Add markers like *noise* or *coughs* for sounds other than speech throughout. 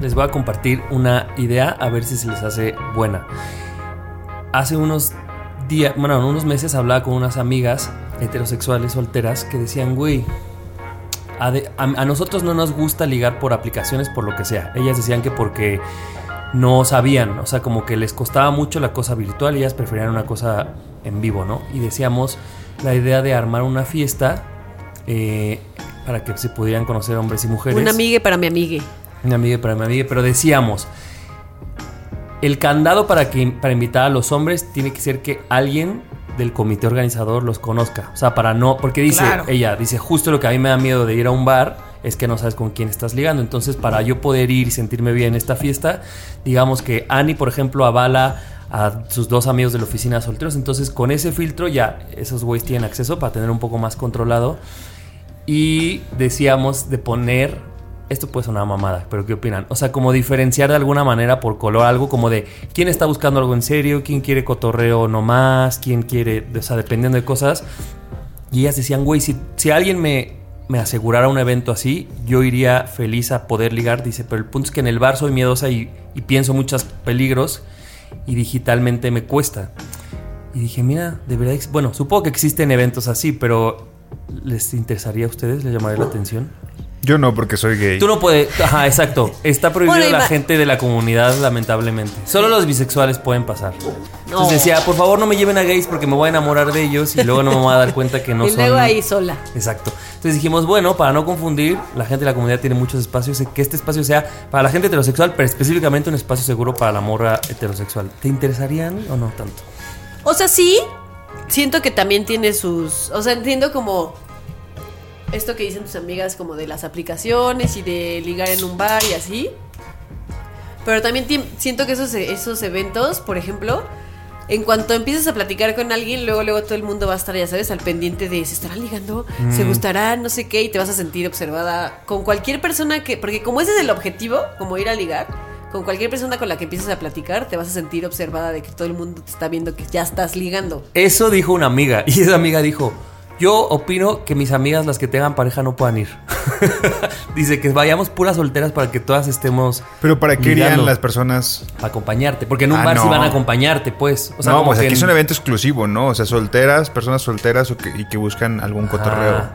Les voy a compartir una idea a ver si se les hace buena. Hace unos días, bueno, unos meses hablaba con unas amigas heterosexuales solteras que decían, güey, a, nosotros no nos gusta ligar por aplicaciones por lo que sea. Ellas decían que porque no sabían, o sea, como que les costaba mucho la cosa virtual y ellas preferían una cosa en vivo, ¿no? Y decíamos la idea de armar una fiesta eh, para que se pudieran conocer hombres y mujeres. Una amiga para mi amigue. Una amiga para mi amiga, pero decíamos, el candado para, que, para invitar a los hombres tiene que ser que alguien del comité organizador los conozca. O sea, para no, porque dice Claro. ella, dice, justo lo que a mí me da miedo de ir a un bar es que no sabes con quién estás ligando. Entonces, para yo poder ir y sentirme bien en esta fiesta, digamos que Annie, por ejemplo, avala a sus dos amigos de la oficina solteros. Entonces, con ese filtro ya esos güeyes tienen acceso para tener un poco más controlado. Y decíamos de poner. Esto puede sonar mamada, pero ¿qué opinan? O sea, como diferenciar de alguna manera por color algo como de quién está buscando algo en serio, quién quiere cotorreo nomás, quién quiere, o sea, dependiendo de cosas. Y ellas decían, güey, si, si alguien me, me asegurara un evento así, yo iría feliz a poder ligar. Dice, pero el punto es que en el bar soy miedosa y, y pienso muchos peligros y digitalmente me cuesta. Y dije, mira, de verdad, bueno, supongo que existen eventos así, pero ¿les interesaría a ustedes? ¿Les llamaría la atención? Yo no, porque soy gay. Tú no puedes, ajá, exacto. Está prohibido Bueno, la gente de la comunidad, lamentablemente. Solo los bisexuales pueden pasar. No. Entonces decía, por favor no me lleven a gays porque me voy a enamorar de ellos y luego no me voy a dar cuenta que no *laughs* y son... luego ahí sola. Exacto. Entonces dijimos, bueno, para no confundir, la gente de la comunidad tiene muchos espacios, que este espacio sea para la gente heterosexual, pero específicamente un espacio seguro para la morra heterosexual. ¿Te interesarían o no tanto? O sea, sí, siento que también tiene sus. O sea, entiendo como. Esto que dicen tus amigas, como de las aplicaciones y de ligar en un bar y así. Pero también siento que esos, esos eventos, por ejemplo, en cuanto empieces a platicar con alguien, luego, luego todo el mundo va a estar, ya sabes, al pendiente de se estarán ligando, se gustarán, no sé qué, y te vas a sentir observada con cualquier persona que. Porque como ese es el objetivo, como ir a ligar, con cualquier persona con la que empieces a platicar, te vas a sentir observada de que todo el mundo te está viendo que ya estás ligando. Eso dijo una amiga *laughs* y esa amiga dijo, yo opino que mis amigas las que tengan pareja no puedan ir. *laughs* Dice que vayamos puras solteras para que todas estemos Pero ¿para qué irían las personas? para acompañarte, porque en un Ah, bar sí no. van a acompañarte, pues. O sea, no, pues aquí es un evento exclusivo, ¿no? O sea, solteras, personas solteras o que- y que buscan algún cotorreo.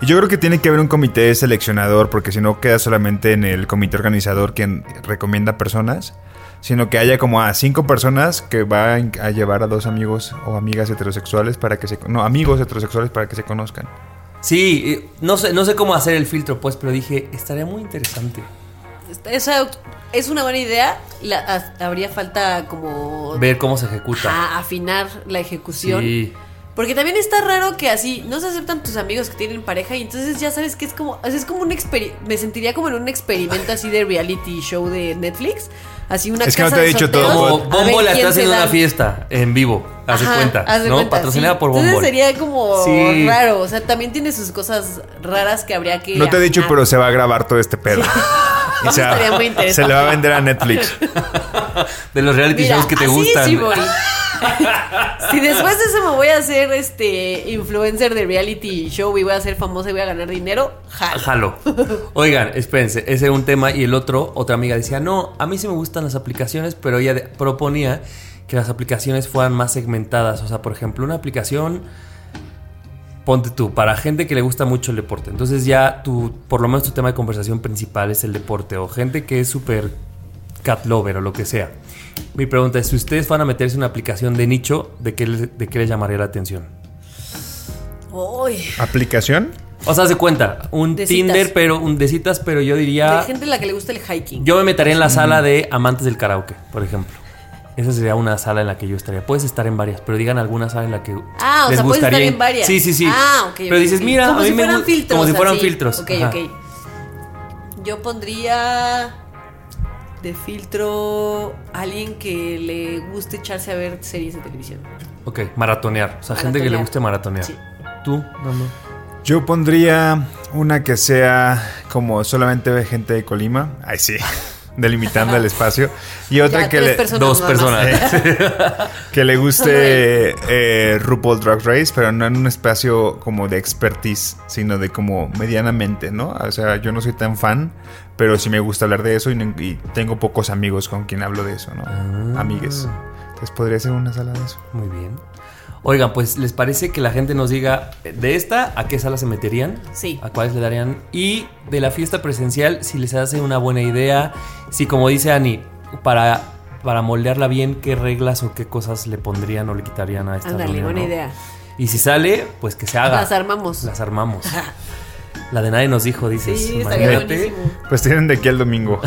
Y yo creo que tiene que haber un comité seleccionador, porque si no queda solamente en el comité organizador quien recomienda personas, sino que haya como a cinco personas que van a llevar a dos amigos o amigas heterosexuales para que se... No, amigos heterosexuales para que se conozcan. Sí, no sé, no sé cómo hacer el filtro, pues, pero dije, estaría muy interesante. Esa es una buena idea. La- ha- habría falta como Ver cómo se ejecuta. a- afinar la ejecución. Sí. Porque también está raro que así no se aceptan tus amigos que tienen pareja y entonces ya sabes que es como, o sea, es como un experimento, me sentiría como en un experimento así de reality show de Netflix, así una Es que no te he dicho todo, Bombo la quién está se haciendo da. una fiesta en vivo, haz de Ajá, cuenta, haz de ¿no? cuenta, Patrocinada sí. por Bombo. Entonces sería como Sí. raro, o sea, también tiene sus cosas raras que habría que No te he dicho, pero se va a grabar todo este pedo. *laughs* Estaría muy se le va a vender a Netflix. *laughs* De los reality Mira, shows que te así gustan. *laughs* si después de eso me voy a hacer este influencer de reality show y voy a ser famosa y voy a ganar dinero, jalo. Jalo. Oigan, espérense, ese era un tema y el otro, otra amiga decía, no, a mí sí me gustan las aplicaciones, pero ella proponía que las aplicaciones fueran más segmentadas. O sea, por ejemplo, una aplicación, ponte tú, para gente que le gusta mucho el deporte. Entonces ya tu, por lo menos tu tema de conversación principal es el deporte. O gente que es súper cat lover o lo que sea. Mi pregunta es, si ustedes van a meterse en una aplicación de nicho, ¿de qué, les- de qué les llamaría la atención? Uy, ¿Aplicación? O sea, se cuenta, un De Tinder, citas. pero un de citas, pero yo de diría, gente a la que le gusta el hiking. yo me metería en la sala de amantes del karaoke, por ejemplo. Esa sería una sala en la que yo estaría. Puedes estar en varias, pero digan alguna sala en la que Ah, o les sea, puedes estar en varias. Sí, sí, sí. Ah, ok. Pero dices, mira, como a mí si me fueran filtros. como si fueran así. filtros. Ok, Ajá. ok. Yo pondría de filtro alguien que le guste echarse a ver series de televisión. Ok, maratonear. O sea, gente que le guste maratonear. Sí. ¿Tú? Yo pondría una que sea como solamente gente de Colima. Ay, sí. Delimitando el espacio. Y otra Ya, que le, personas Dos personas. *laughs* que le guste eh, RuPaul Drag Race, pero no en un espacio como de expertise, sino de como medianamente, ¿no? O sea, yo no soy tan fan, pero sí me gusta hablar de eso y tengo pocos amigos con quien hablo de eso, ¿no? Ah. Amigues. Entonces podría ser una sala de eso. Muy bien. Oigan, pues les parece que la gente nos diga de esta a qué sala se meterían, Sí. a cuáles le darían y de la fiesta presencial si les hace una buena idea, si como dice Ani, para para moldearla bien qué reglas o qué cosas le pondrían o le quitarían a esta Ándale, reunión, buena ¿no? idea. Y si sale, pues que se haga. Las armamos. Las armamos. La de nadie nos dijo, dices. Sí, estaría buenísimo. Pues tienen de aquí al domingo.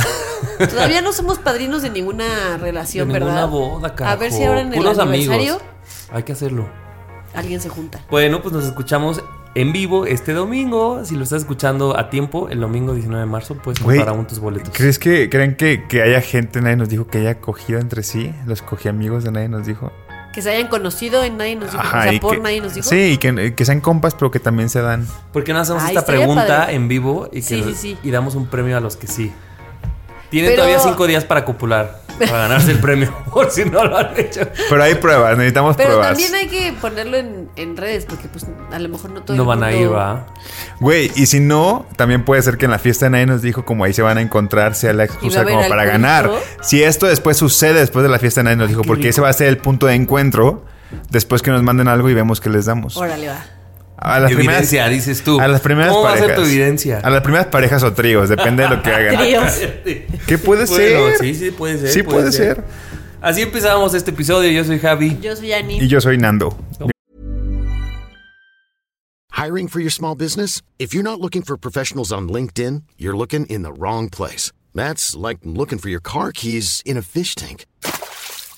Todavía no somos padrinos de ninguna relación, De ninguna ¿verdad? boda, A ver si carajo. ahora en el Puros aniversario amigos. Hay que hacerlo. alguien se junta. Bueno, pues nos escuchamos en vivo este domingo. Si lo estás escuchando a tiempo, el domingo 19 de marzo, puedes comprar aún tus boletos. ¿Crees que creen que, que haya gente, nadie nos dijo que haya cogido entre sí? Los cogí amigos de nadie nos dijo. Que se hayan conocido en nadie nos dijo. o sea, y por que- nadie nos dijo. Sí, y que, que sean compas, pero que también se dan. ¿Por qué no hacemos Ay, esta pregunta padre. en vivo y, que Sí, nos- sí, sí. y damos un premio a los que sí? Tienen Pero- todavía cinco días para copular, para ganarse el premio, *laughs* por si no lo han hecho. Pero hay pruebas, necesitamos Pero pruebas. también hay que ponerlo en, en redes, porque pues a lo mejor no todo No el van a ir, va. Güey, y si no, también puede ser que en la fiesta de nadie nos dijo como ahí se van a encontrar, sea la excusa como para ganar. Si esto después sucede después de la fiesta de nadie nos dijo, porque rico. ese va a ser el punto de encuentro, después que nos manden algo y vemos qué les damos. Órale, va. A las primeras, evidencia, dices tú. a las primeras ¿Cómo parejas. va a ser tu evidencia? A las primeras parejas o tríos, depende de lo que hagan. Tríos. *laughs* ¿Qué puede Bueno, ser? Sí, sí, puede ser. Sí puede ser. Así empezamos este episodio. Yo soy Javi. Yo soy Ani. Y yo soy Nando. Hiring for your small business? If you're not looking for professionals on LinkedIn, you're looking in the wrong place. That's like looking for your car keys in a fish tank.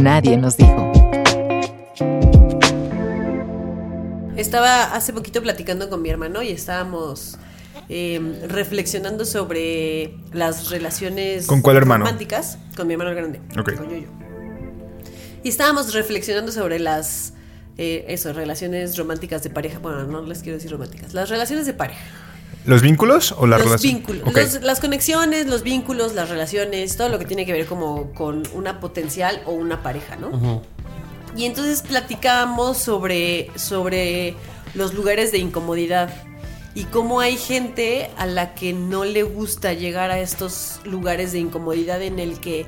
Nadie nos dijo. Estaba hace poquito platicando con mi hermano y estábamos eh, reflexionando sobre las relaciones ¿Con cuál hermano? románticas. Con mi hermano grande. Ok. Con Yoyo. Y estábamos reflexionando sobre las eh, eso, relaciones románticas de pareja. Bueno, no les quiero decir románticas. Las relaciones de pareja. ¿Los vínculos o la los relación? vínculos, Ok. los- las conexiones, los vínculos, las relaciones, todo lo que tiene que ver como con una potencial o una pareja, ¿no? Y entonces platicábamos sobre, sobre los lugares de incomodidad y cómo hay gente a la que no le gusta llegar a estos lugares de incomodidad en el que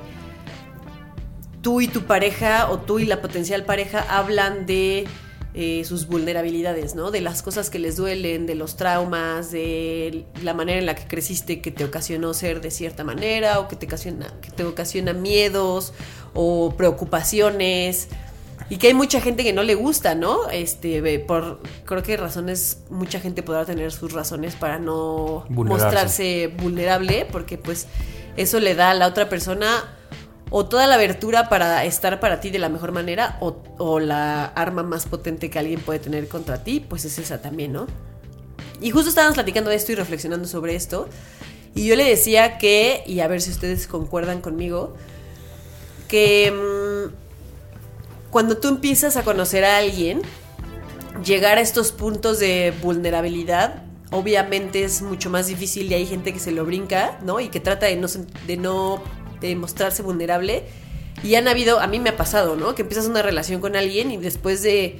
tú y tu pareja o tú y la potencial pareja hablan de eh, sus vulnerabilidades, ¿no? De las cosas que les duelen, de los traumas, de la manera en la que creciste que te ocasionó ser de cierta manera o que te ocasiona, que te ocasiona miedos o preocupaciones. Y que hay mucha gente que no le gusta, ¿no? Este, por creo que razones, mucha gente podrá tener sus razones para no mostrarse vulnerable, porque pues eso le da a la otra persona o toda la abertura para estar para ti de la mejor manera o, la arma más potente que alguien puede tener contra ti, pues es esa también, ¿no? Y justo estábamos platicando de esto y reflexionando sobre esto. Y yo le decía que, y a ver si ustedes concuerdan conmigo, que mm, cuando tú empiezas a conocer a alguien, llegar a estos puntos de vulnerabilidad obviamente es mucho más difícil y hay gente que se lo brinca, ¿no? Y que trata de no de mostrarse vulnerable. Y han habido, a mí me ha pasado, ¿no? Que empiezas una relación con alguien y después de,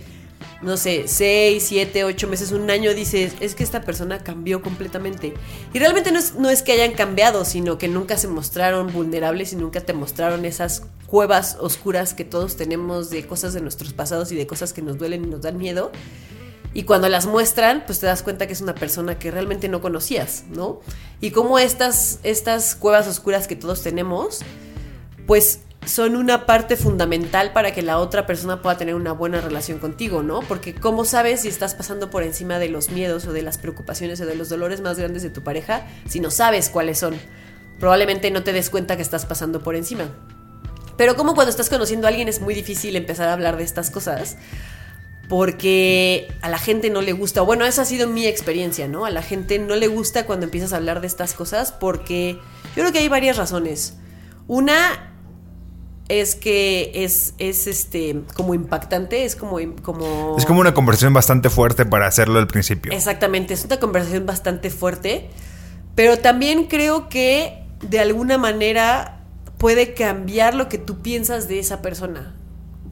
no sé, 6, 7, 8 meses, un año, dices, es que esta persona cambió completamente. Y realmente no es, no es que hayan cambiado, sino que nunca se mostraron vulnerables y nunca te mostraron esas cuevas oscuras que todos tenemos de cosas de nuestros pasados y de cosas que nos duelen y nos dan miedo. Y cuando las muestran, pues te das cuenta que es una persona que realmente no conocías, ¿no? Y como estas, estas cuevas oscuras que todos tenemos, pues son una parte fundamental para que la otra persona pueda tener una buena relación contigo, ¿no? Porque ¿cómo sabes si estás pasando por encima de los miedos o de las preocupaciones o de los dolores más grandes de tu pareja si no sabes cuáles son? Probablemente no te des cuenta que estás pasando por encima. Pero como cuando estás conociendo a alguien es muy difícil empezar a hablar de estas cosas porque a la gente no le gusta, bueno, esa ha sido mi experiencia, ¿no? A la gente no le gusta cuando empiezas a hablar de estas cosas porque yo creo que hay varias razones. Una es que es, es este como impactante, es como, como... Es como una conversación bastante fuerte para hacerlo al principio. Exactamente, es una conversación bastante fuerte, pero también creo que de alguna manera puede cambiar lo que tú piensas de esa persona.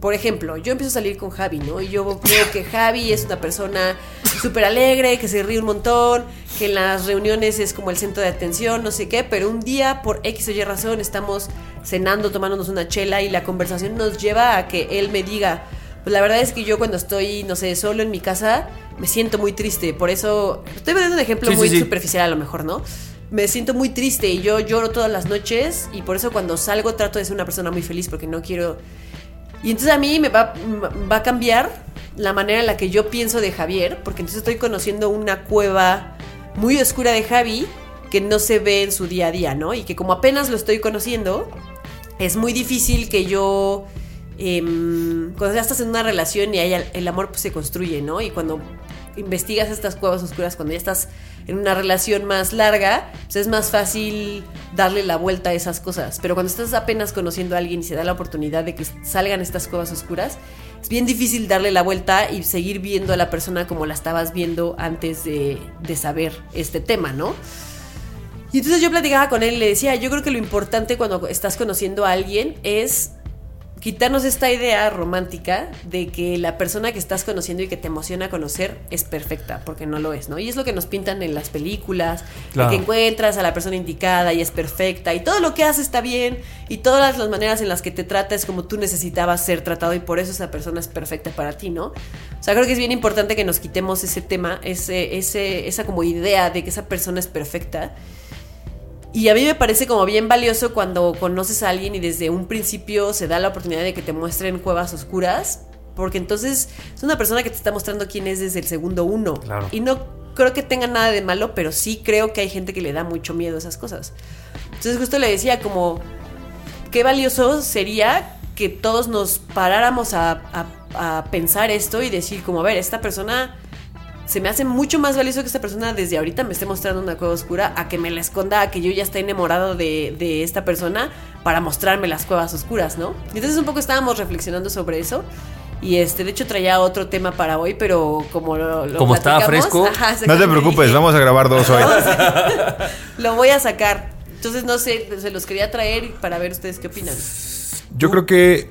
Por ejemplo, yo empiezo a salir con Javi, ¿no? Y yo creo que Javi es una persona súper alegre, que se ríe un montón, que en las reuniones es como el centro de atención, no sé qué, pero un día, por X o Y razón, estamos cenando, tomándonos una chela y la conversación nos lleva a que él me diga, pues la verdad es que yo cuando estoy, no sé, solo en mi casa, me siento muy triste. Por eso, estoy poniendo un ejemplo Sí, muy sí, sí. superficial a lo mejor, ¿no? Me siento muy triste y yo lloro todas las noches y por eso cuando salgo trato de ser una persona muy feliz porque no quiero... Y entonces a mí me va, va a cambiar la manera en la que yo pienso de Javier, porque entonces estoy conociendo una cueva muy oscura de Javi que no se ve en su día a día, ¿no? Y que como apenas lo estoy conociendo, es muy difícil que yo em, cuando ya estás en una relación y hay el, amor pues se construye, ¿no? Y cuando investigas estas cuevas oscuras, cuando ya estás en una relación más larga, pues es más fácil darle la vuelta a esas cosas. Pero cuando estás apenas conociendo a alguien y se da la oportunidad de que salgan estas cuevas oscuras, es bien difícil darle la vuelta y seguir viendo a la persona como la estabas viendo antes de, de saber este tema, ¿no? Y entonces yo platicaba con él y le decía, yo creo que lo importante cuando estás conociendo a alguien es quitarnos esta idea romántica de que la persona que estás conociendo y que te emociona conocer es perfecta, porque no lo es, ¿no? Y es lo que nos pintan en las películas, Claro. de que encuentras a la persona indicada y es perfecta, y todo lo que hace está bien, y todas las maneras en las que te trata es como tú necesitabas ser tratado, y por eso esa persona es perfecta para ti, ¿no? O sea, creo que es bien importante que nos quitemos ese tema, ese, ese, esa como idea de que esa persona es perfecta. Y a mí me parece como bien valioso cuando conoces a alguien y desde un principio se da la oportunidad de que te muestren cuevas oscuras, porque entonces es una persona que te está mostrando quién es desde el segundo uno. Claro. Y no creo que tenga nada de malo, pero sí creo que hay gente que le da mucho miedo a esas cosas. Entonces justo le decía como, qué valioso sería que todos nos paráramos a, a- a pensar esto y decir como, a ver, esta persona se me hace mucho más valioso que esta persona desde ahorita me esté mostrando una cueva oscura a que me la esconda, a que yo ya esté enamorado de, de esta persona para mostrarme las cuevas oscuras, ¿no? Y Entonces un poco estábamos reflexionando sobre eso. Y este, de hecho traía otro tema para hoy, pero como lo, lo Como estaba fresco. Ajá, No te preocupes, dije, vamos a grabar dos hoy. *laughs* Lo voy a sacar. Entonces no sé, se los quería traer para ver ustedes qué opinan. Yo creo que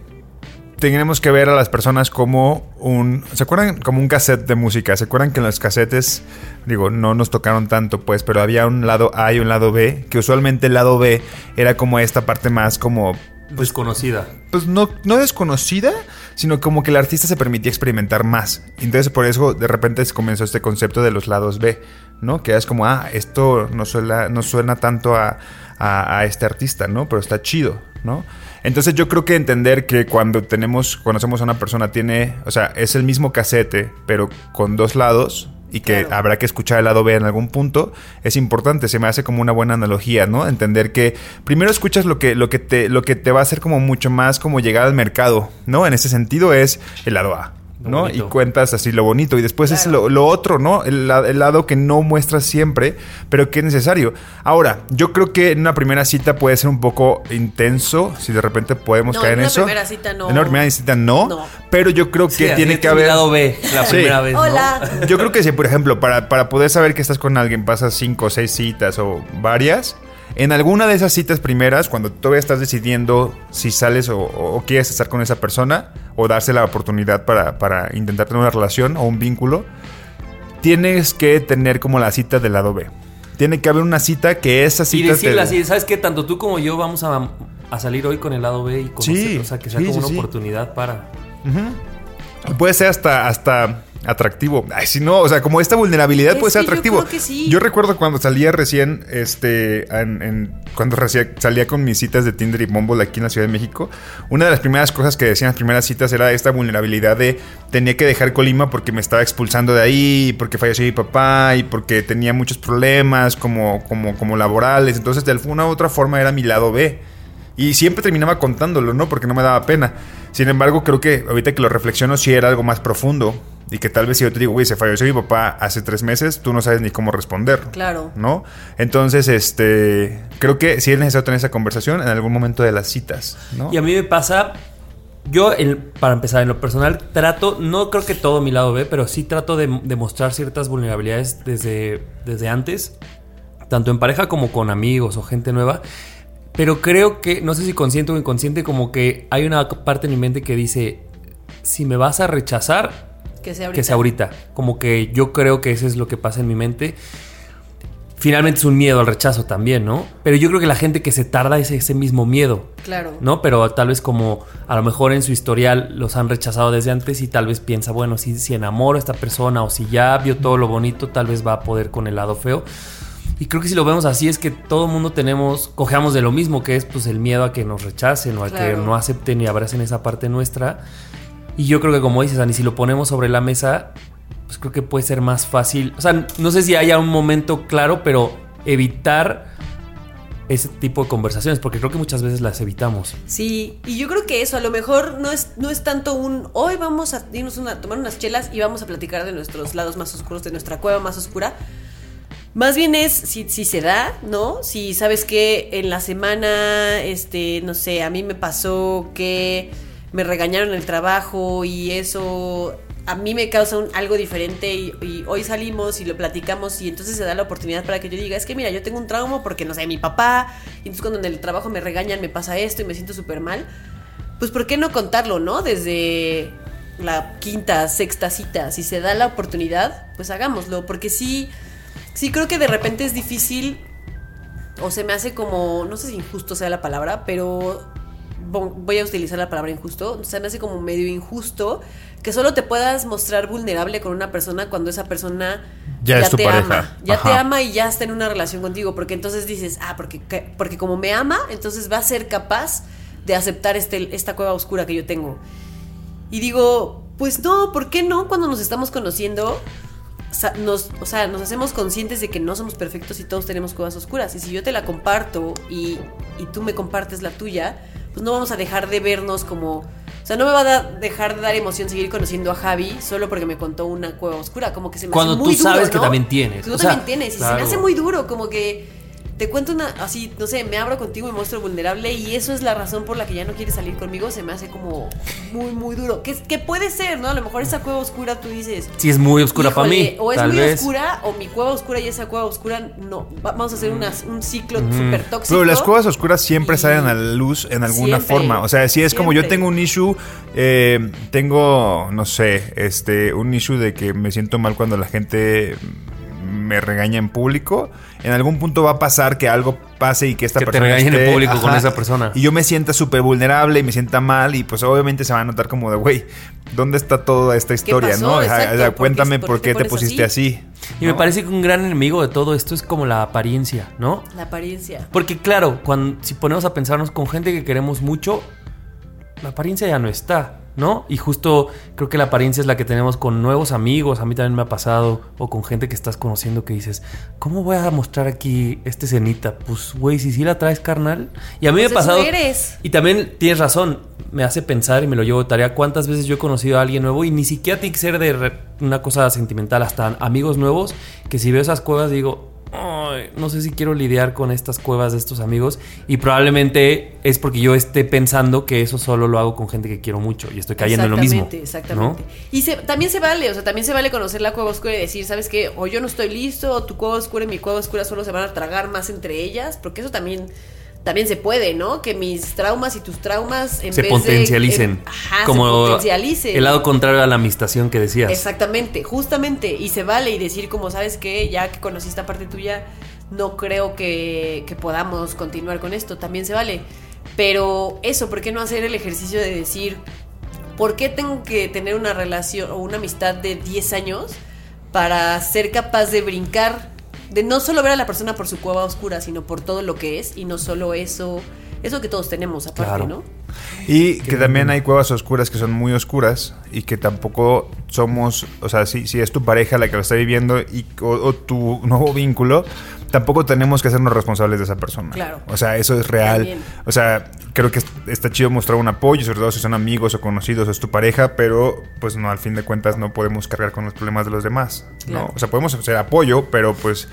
tenemos que ver a las personas como un... ¿Se acuerdan? Como un cassette de música. ¿Se acuerdan que en los cassettes, digo, no nos tocaron tanto, pues, pero había un lado A y un lado B, que usualmente el lado B era como esta parte más como... Desconocida. Pues no, no desconocida, sino como que el artista se permitía experimentar más. Entonces por eso de repente se comenzó este concepto de los lados B, ¿no? Que es como, ah, esto no suena, no suena tanto a, a- a este artista, ¿no? Pero está chido, ¿no? Entonces yo creo que entender que cuando tenemos, conocemos a una persona tiene, o sea, es el mismo casete, pero con dos lados y que Claro. habrá que escuchar el lado B en algún punto, es importante, se me hace como una buena analogía, ¿no? Entender que primero escuchas lo que, lo que, te, lo que te va a hacer como mucho más como llegar al mercado, ¿no? En ese sentido es el lado A. Lo ¿no? bonito. Y cuentas así lo bonito. Y después es lo, lo otro, ¿no? El, la- el lado que no muestras siempre, pero que es necesario. Ahora, yo creo que en una primera cita puede ser un poco intenso, si de repente podemos No, caer en en una eso. primera cita no. En una primera cita no. No. Pero yo creo que Sí, tiene que haber... lado B, la Sí. primera vez, ¿no? Hola. Yo creo que si, por ejemplo, para, para poder saber que estás con alguien, pasas cinco o seis citas o varias. En alguna de esas citas primeras, cuando todavía estás decidiendo si sales o, o quieres estar con esa persona o darse la oportunidad para, para intentar tener una relación o un vínculo, tienes que tener como la cita del lado B. Tiene que haber una cita que esa Y cita decirle te- así, ¿sabes qué? Tanto tú como yo vamos a, a salir hoy con el lado B y conocer, Sí, o sea, que sea sí, como sí, una oportunidad para... Puede ser hasta, hasta atractivo. Ay, si no, o sea, como esta vulnerabilidad Es puede ser yo atractivo. creo que sí. Yo recuerdo cuando salía recién, este, en- en- cuando recién salía con mis citas de Tinder y Bumble aquí en la Ciudad de México, una de las primeras cosas que decían las primeras citas era esta vulnerabilidad de tenía que dejar Colima porque me estaba expulsando de ahí, porque falleció mi papá y porque tenía muchos problemas como, como, como laborales. Entonces, de alguna u otra forma era mi lado B. Y siempre terminaba contándolo, ¿no? Porque no me daba pena. Sin embargo, creo que ahorita que lo reflexiono, sí era algo más profundo. Y que tal vez si yo te digo, güey, se falleció mi papá hace tres meses, tú no sabes ni cómo responder. Claro. ¿No? Entonces, este. Creo que sí es necesario tener esa conversación en algún momento de las citas, ¿no? Y a mí me pasa, yo, en- para empezar, en lo personal, trato, no creo que todo mi lado B, pero sí trato de, de mostrar ciertas vulnerabilidades desde, desde antes, tanto en pareja como con amigos o gente nueva. Pero creo que, no sé si consciente o inconsciente, como que hay una parte en mi mente que dice, si me vas a rechazar, Que sea ahorita. que sea ahorita. Como que yo creo que eso es lo que pasa en mi mente. Finalmente es un miedo al rechazo también, ¿no? Pero yo creo que la gente que se tarda es ese mismo miedo. Claro. ¿no? Pero tal vez como a lo mejor en su historial los han rechazado desde antes y tal vez piensa, bueno, si, si enamoro a esta persona o si ya vio todo lo bonito, tal vez va a poder con el lado feo. Y creo que si lo vemos así es que todo el mundo tenemos, cojeamos de lo mismo, que es pues el miedo a que nos rechacen o a que no acepten y abracen esa parte nuestra. Y yo creo que como dices, Ani, si lo ponemos sobre la mesa, pues creo que puede ser más fácil. O sea, no sé si haya un momento claro, pero evitar ese tipo de conversaciones, porque creo que muchas veces las evitamos. Sí, y yo creo que eso a lo mejor no es, no es tanto un hoy vamos a irnos a tomar unas chelas y vamos a platicar de nuestros lados más oscuros, de nuestra cueva más oscura. Más bien es si, si se da, ¿no? Si sabes que en la semana, este, no sé, a mí me pasó que me regañaron el trabajo y eso a mí me causa un- algo diferente y, y hoy salimos y lo platicamos y entonces se da la oportunidad para que yo diga, es que mira, yo tengo un trauma porque, no sé, mi papá, y entonces cuando en el trabajo me regañan me pasa esto y me siento súper mal, pues ¿por qué no contarlo, no? Desde la quinta, sexta cita, si se da la oportunidad, pues hagámoslo, porque sí, sí creo que de repente es difícil o se me hace como, no sé si injusto sea la palabra, pero voy a utilizar la palabra injusto, se me hace como medio injusto que solo te puedas mostrar vulnerable con una persona cuando esa persona Ya es tu te pareja. ama, ya te Ajá. ama y ya está en una relación contigo, porque entonces dices, ah, porque, que- porque como me ama, entonces va a ser capaz de aceptar este, esta cueva oscura que yo tengo. Y digo, pues no, ¿por qué no? Cuando nos estamos conociendo, nos, o sea, nos hacemos conscientes de que no somos perfectos y todos tenemos cuevas oscuras. Y si yo te la comparto y, y tú me compartes la tuya, pues no vamos a dejar de vernos como... O sea, no me va a dejar de dar emoción seguir conociendo a Javi solo porque me contó una cueva oscura. Como que se me Cuando hace tú muy duro, sabes que ¿no? también tienes. Tú O sea, también tienes. Y se me hace muy duro, como que te cuento una, así, no sé, me abro contigo y me muestro vulnerable y eso es la razón por la que ya no quieres salir conmigo, se me hace como muy, muy duro. Que, que puede ser, ¿no? A lo mejor esa cueva oscura tú dices... Si es muy oscura para "Híjole, mí, O es tal muy vez. oscura, o mi cueva oscura y esa cueva oscura no. Va- vamos a hacer una- un ciclo súper tóxico. Pero las cuevas oscuras siempre Y- salen a la luz en alguna Siempre, forma. O sea, si es como yo tengo un issue, eh, tengo, no sé, este, un issue de que me siento mal cuando la gente me regaña en público. En algún punto va a pasar que algo pase y que esta Que te persona. regañen en esté- público con esa persona. Y yo me sienta súper vulnerable y me sienta mal. Y pues obviamente se va a notar como de, güey, ¿dónde está toda esta historia, pasó? no? O sea, Exacto, o sea, ¿por qué- cuéntame por por qué te pusiste así. Y me parece que un gran enemigo de todo esto es como la apariencia, ¿no? La apariencia. Porque claro, cuando, si ponemos a pensarnos con gente que queremos mucho, la apariencia ya no está. ¿no? Y justo creo que la apariencia es la que tenemos con nuevos amigos, a mí también me ha pasado, o con gente que estás conociendo que dices, ¿cómo voy a mostrar aquí este cenita? Pues, güey, si sí la traes carnal. Y a mí Pues me ha eso pasado... eres. Y también tienes razón, me hace pensar y me lo llevo de tarea cuántas veces yo he conocido a alguien nuevo y ni siquiera tiene que ser de una cosa sentimental, hasta amigos nuevos, que si veo esas cuevas digo, "Ay, no sé si quiero lidiar con estas cuevas de estos amigos y probablemente es porque yo esté pensando que eso solo lo hago con gente que quiero mucho y estoy cayendo en lo mismo. Exactamente, exactamente. Y se- también se vale, o sea, también se vale conocer la cueva oscura y decir, ¿sabes qué? O yo no estoy listo, o tu cueva oscura y mi cueva oscura solo se van a tragar más entre ellas, porque eso también también se puede, ¿no? Que mis traumas y tus traumas en Se vez de- potencialicen. en- ajá, como se potencialicen. el lado contrario a la amistación que decías. Exactamente, justamente. Y se vale y decir como, ¿sabes qué? Ya que conocí esta parte tuya, no creo que, que podamos continuar con esto. También se vale. Pero eso, ¿por qué no hacer el ejercicio de decir, ¿por qué tengo que tener una relación o una amistad de 10 años para ser capaz de brincar? De no solo ver a la persona por su cueva oscura, sino por todo lo que es y no solo eso, eso que todos tenemos aparte, Claro. ¿no? Y que también hay cuevas oscuras que son muy oscuras y que tampoco somos, o sea, si, si es tu pareja la que lo está viviendo y, o, o tu nuevo vínculo, tampoco tenemos que hacernos responsables de esa persona. Claro. O sea, eso es real. También. O sea, creo que está chido mostrar un apoyo, sobre todo si son amigos o conocidos o es tu pareja, pero pues no, al fin de cuentas no podemos cargar con los problemas de los demás. Claro. ¿no? O sea, podemos hacer apoyo, pero pues,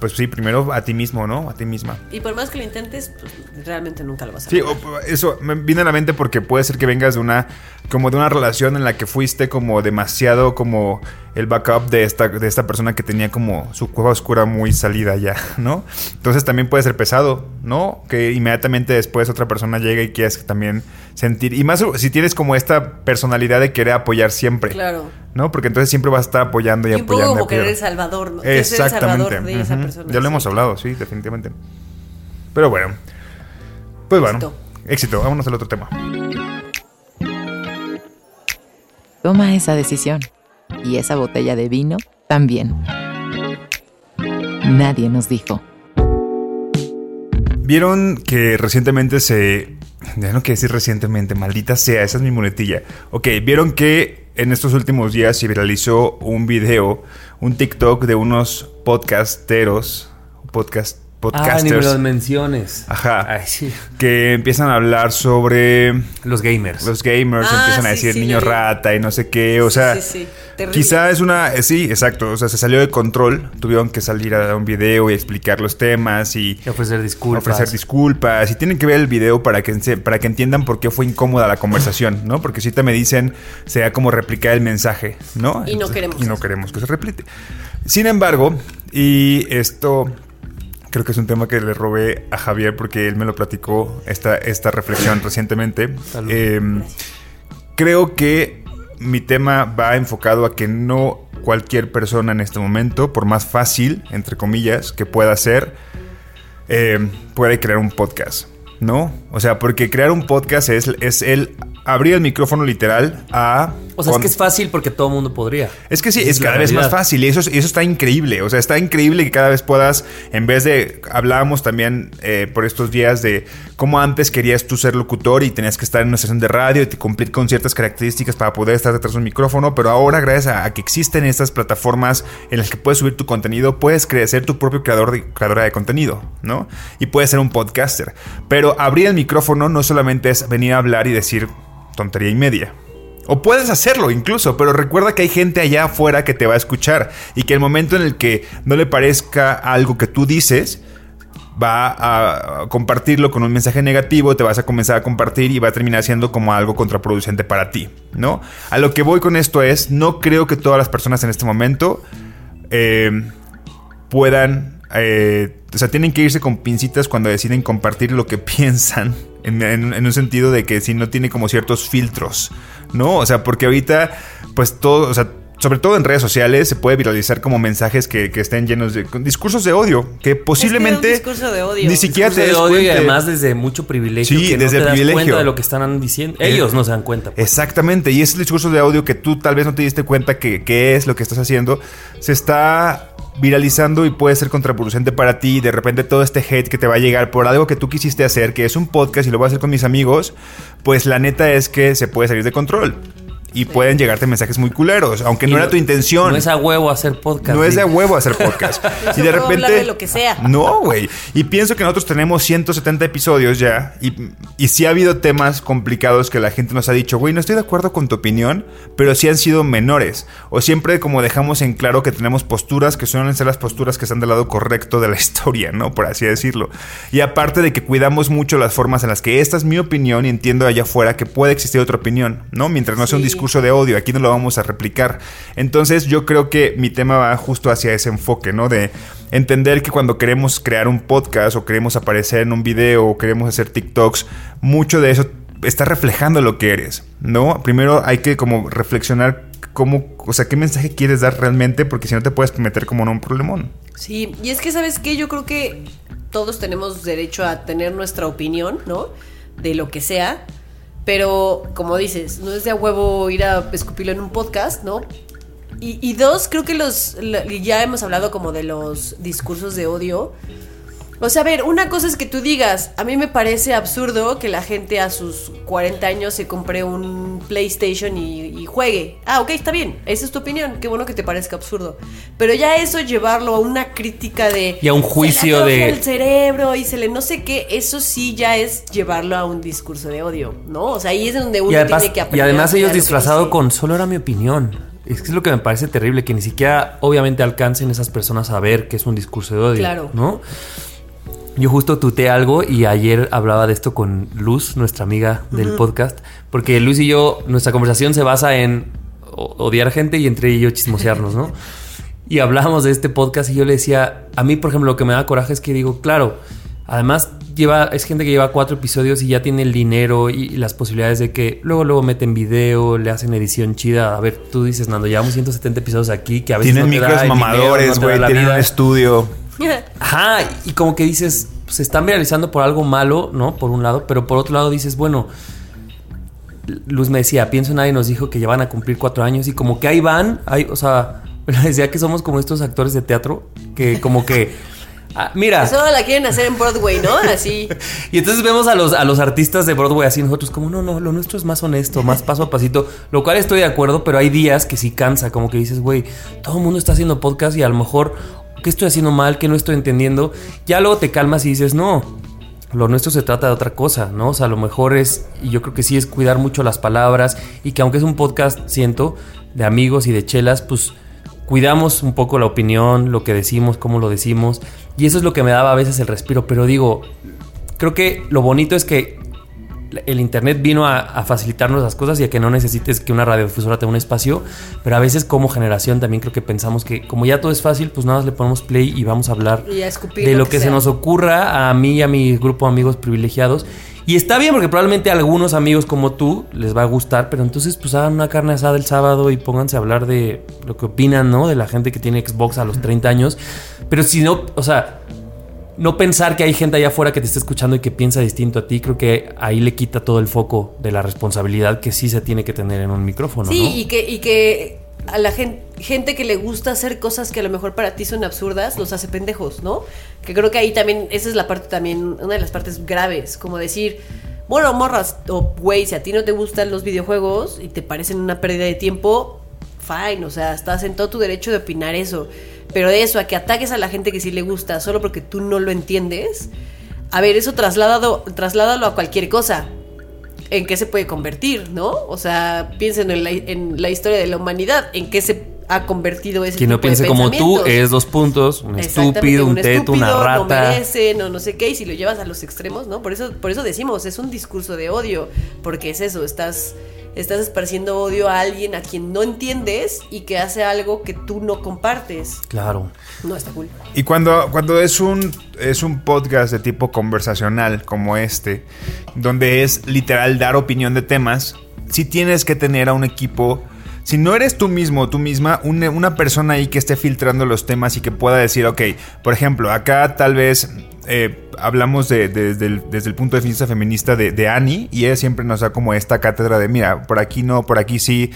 pues sí, primero a ti mismo, ¿no? A ti misma. Y por más que lo intentes, pues realmente nunca lo vas a Sí, lograr. o- eso me viene a la mente porque puede ser que vengas de una como de una relación en la que fuiste como demasiado como el backup de esta de esta persona que tenía como su cueva oscura muy salida ya, *laughs* ¿no? Entonces también puede ser pesado, ¿no? Que inmediatamente después otra persona llega y quieres también sentir y más si tienes como esta personalidad de querer apoyar siempre, Claro. ¿no? Porque entonces siempre vas a estar apoyando y, Y apoyando. y como querer el salvador, ¿no? Que ser el Exactamente. salvador de esa persona. Ya lo hemos sí. hablado, sí, definitivamente. Pero bueno. Pues bueno. Éxito. Éxito. Vámonos al otro tema. Toma esa decisión. Y esa botella de vino también. Nadie nos dijo. Vieron que recientemente se. No quiero decir recientemente, maldita sea, esa es mi muletilla. Ok, vieron que en estos últimos días se viralizó un video, un TikTok de unos podcasteros. Podcast, Ah, ni me podcasters. los menciones. Ajá. Ay, sí. que empiezan a hablar sobre Los gamers. los gamers, Ah, empiezan a decir sí, niño rata y no sé qué. O sea, sí, sí. Terrible. quizá es una. eh, Sí, exacto. O sea, se salió de control. Tuvieron que salir a dar un video y explicar los temas y Y ofrecer disculpas. ofrecer disculpas. Y tienen que ver el video para que, para que entiendan por qué fue incómoda la conversación, ¿no? Porque si te me dicen, sea como replicar el mensaje, ¿no? Y no queremos Y no queremos que se replique. Sin embargo, y esto creo que es un tema que le robé a Javier porque él me lo platicó esta, esta reflexión recientemente. Eh, creo que mi tema va enfocado a que no cualquier persona en este momento, por más fácil, entre comillas, que pueda hacer, eh, puede crear un podcast, ¿no? O sea, porque crear un podcast es, es el abrir el micrófono literal a... O sea, con- es que es fácil porque todo el mundo podría. es que sí, es cada vez más fácil y eso, eso está increíble. O sea, está increíble que cada vez puedas, en vez de, hablábamos también eh, por estos días de cómo antes querías tú ser locutor y tenías que estar en una estación de radio y te cumplir con ciertas características para poder estar detrás de un micrófono, pero ahora gracias a, a que existen estas plataformas en las que puedes subir tu contenido, puedes cre- ser tu propio creador de, creadora de contenido, ¿no? Y puedes ser un podcaster. Pero abrir el micrófono no solamente es venir a hablar y decir tontería y media. O puedes hacerlo incluso, pero recuerda que hay gente allá afuera que te va a escuchar y que el momento en el que no le parezca algo que tú dices, va a compartirlo con un mensaje negativo, te vas a comenzar a compartir y va a terminar siendo como algo contraproducente para ti, ¿no? A lo que voy con esto es, no creo que todas las personas en este momento eh, puedan, eh, o sea, tienen que irse con pincitas cuando deciden compartir lo que *laughs* piensan, en, en- en un sentido de que si no tiene como ciertos filtros, ¿no? O sea, porque ahorita, pues todo, o sea, sobre todo en redes sociales se puede viralizar como mensajes que, que estén llenos de discursos de odio, que posiblemente Es que era un discurso de odio. ni siquiera Discurso te de des odio y cuenta. además desde mucho privilegio Sí, que desde no te das privilegio. cuenta de lo que están diciendo. Eh, Ellos no se dan cuenta. pues. Exactamente, y ese discurso de audio que tú tal vez no te diste cuenta que, que es lo que estás haciendo, se está viralizando y puede ser contraproducente para ti. De repente todo este hate que te va a llegar por algo que tú quisiste hacer, que es un podcast y lo voy a hacer con mis amigos, pues la neta es que se puede salir de control. Y pueden llegarte mensajes muy culeros, aunque no era tu intención. No es a huevo hacer podcast. No es de a sí. huevo hacer podcast. *laughs* y de repente. de lo que sea. No, güey. Y pienso que nosotros tenemos 170 episodios ya. Y, y sí ha habido temas complicados que la gente nos ha dicho, güey, no estoy de acuerdo con tu opinión, pero sí han sido menores. O siempre como dejamos en claro que tenemos posturas que suelen ser las posturas que están del lado correcto de la *laughs* historia, ¿no? Por así decirlo. Y aparte de que cuidamos mucho las formas en las que esta es mi opinión y entiendo allá afuera que puede existir otra opinión, ¿no? Mientras no sea un Sí. Discurso de odio, aquí no lo vamos a replicar. Entonces yo creo que mi tema va justo hacia ese enfoque, ¿no? De entender que cuando queremos crear un podcast o queremos aparecer en un video o queremos hacer TikToks, mucho de eso está reflejando lo que eres, ¿no? Primero hay que como reflexionar cómo, o sea, qué mensaje quieres dar realmente, porque si no te puedes meter como en un problemón. Sí, y es que, ¿sabes qué? Yo creo que todos tenemos derecho a tener nuestra opinión, ¿no? De lo que sea. Pero, como dices, no es de a huevo ir a escupirlo en un podcast, ¿no? Y, y dos, creo que los. Ya hemos hablado como de los discursos de odio. O sea, a ver, una cosa es que tú digas, a mí me parece absurdo que la gente a sus 40 años se compre un PlayStation y, y juegue. Ah, ok, está bien, esa es tu opinión, qué bueno que te parezca absurdo. Pero ya eso llevarlo a una crítica de... Y a un "Se le juicio de- el cerebro y se le no sé qué, eso sí ya es llevarlo a un discurso de odio, ¿no? O sea, ahí es donde uno Y además, tiene que y aprender. además a ellos disfrazado con solo era mi opinión. Es que es lo que me parece terrible, que ni siquiera obviamente alcancen esas personas a ver que es un discurso de odio. Claro. ¿No? Yo justo tuteé algo y ayer hablaba de esto con Luz, nuestra amiga del podcast, porque Luz y yo, nuestra conversación se basa en odiar gente y entre ellos chismosearnos, ¿no? *laughs* Y hablábamos de este podcast y yo le decía, a mí por ejemplo lo que me da coraje es que digo, claro, además lleva, es gente que lleva cuatro episodios y ya tiene el dinero y, y las posibilidades de que luego luego meten video, le hacen edición chida. A ver, tú dices, Nando, llevamos 170 episodios aquí que a veces Tienen no te da micros el dinero, mamadores, güey, tienen vida. un estudio. *laughs* Ajá, y como que dices, se están realizando por algo malo, ¿no? Por un lado, pero por otro lado dices, bueno, Luz me decía, pienso nadie nos dijo que ya van a cumplir cuatro años y como que ahí van, hay, o sea, *laughs* decía que somos como estos actores de teatro, que como que, ah, mira, Solo la quieren hacer en Broadway, ¿no? Así. *laughs* y entonces vemos a los, a los artistas de Broadway así nosotros como, no, no, lo nuestro es más honesto, más paso a pasito, lo cual estoy de acuerdo, pero hay días que sí cansa, como que dices, güey, todo el mundo está haciendo podcast y a lo mejor, ¿qué estoy haciendo mal? ¿Qué no estoy entendiendo? Ya luego te calmas y dices, no. Lo nuestro se trata de otra cosa, ¿no? O sea, a lo mejor es, y yo creo que sí es cuidar mucho las palabras y que aunque es un podcast, siento, de amigos y de chelas, pues cuidamos un poco la opinión, lo que decimos, cómo lo decimos. Y eso es lo que me daba a veces el respiro. Pero digo, creo que lo bonito es que el internet vino a, a facilitarnos las cosas y a que no necesites que una radiodifusora tenga un espacio, pero a veces como generación también creo que pensamos que como ya todo es fácil, pues nada más le ponemos play y vamos a hablar Y a escupir de lo lo que que, se nos ocurra a mí y a mi grupo de amigos privilegiados. Y está bien porque probablemente a algunos amigos como tú les va a gustar, pero entonces pues hagan una carne asada el sábado y pónganse a hablar de lo que opinan, ¿no? De la gente que tiene Xbox a los 30 años. Pero si no, o sea, no pensar que hay gente allá afuera que te está escuchando y que piensa distinto a ti, creo que ahí le quita todo el foco de la responsabilidad que sí se tiene que tener en un micrófono, Sí, ¿no? y que, y que a la gente, gente que le gusta hacer cosas que a lo mejor para ti son absurdas, los hace pendejos, ¿no? Que creo que ahí también, esa es la parte también, una de las partes graves, como decir, bueno, morras, o güey, si a ti no te gustan los videojuegos y te parecen una pérdida de tiempo, fine, o sea, estás en todo tu derecho de opinar eso. Pero de eso, a que ataques a la gente que sí le gusta solo porque tú no lo entiendes, a ver, eso trasladado, trasládalo a cualquier cosa en qué se puede convertir, ¿no? O sea, piensen en la, en la historia de la humanidad, en qué se ha convertido ese Quien no de piense como tú es dos puntos, un estúpido, un teto, una estúpido, No rata. merece, no, no sé qué, y si lo llevas a los extremos, ¿no? Por eso, por eso decimos, es un discurso de odio, porque es eso, estás, estás esparciendo odio a alguien a quien no entiendes y que hace algo que tú no compartes. Claro. No está cool. Y cuando, cuando es un es un podcast de tipo conversacional como este, donde es literal dar opinión de temas, sí tienes que tener a un equipo. Si no eres tú mismo, tú misma, una, una persona ahí que esté filtrando los temas y que pueda decir, ok, por ejemplo, acá tal vez eh, hablamos de, de- desde, el, desde el punto de vista feminista de, de Annie y ella siempre nos da como esta cátedra de, mira, por aquí no, por aquí sí.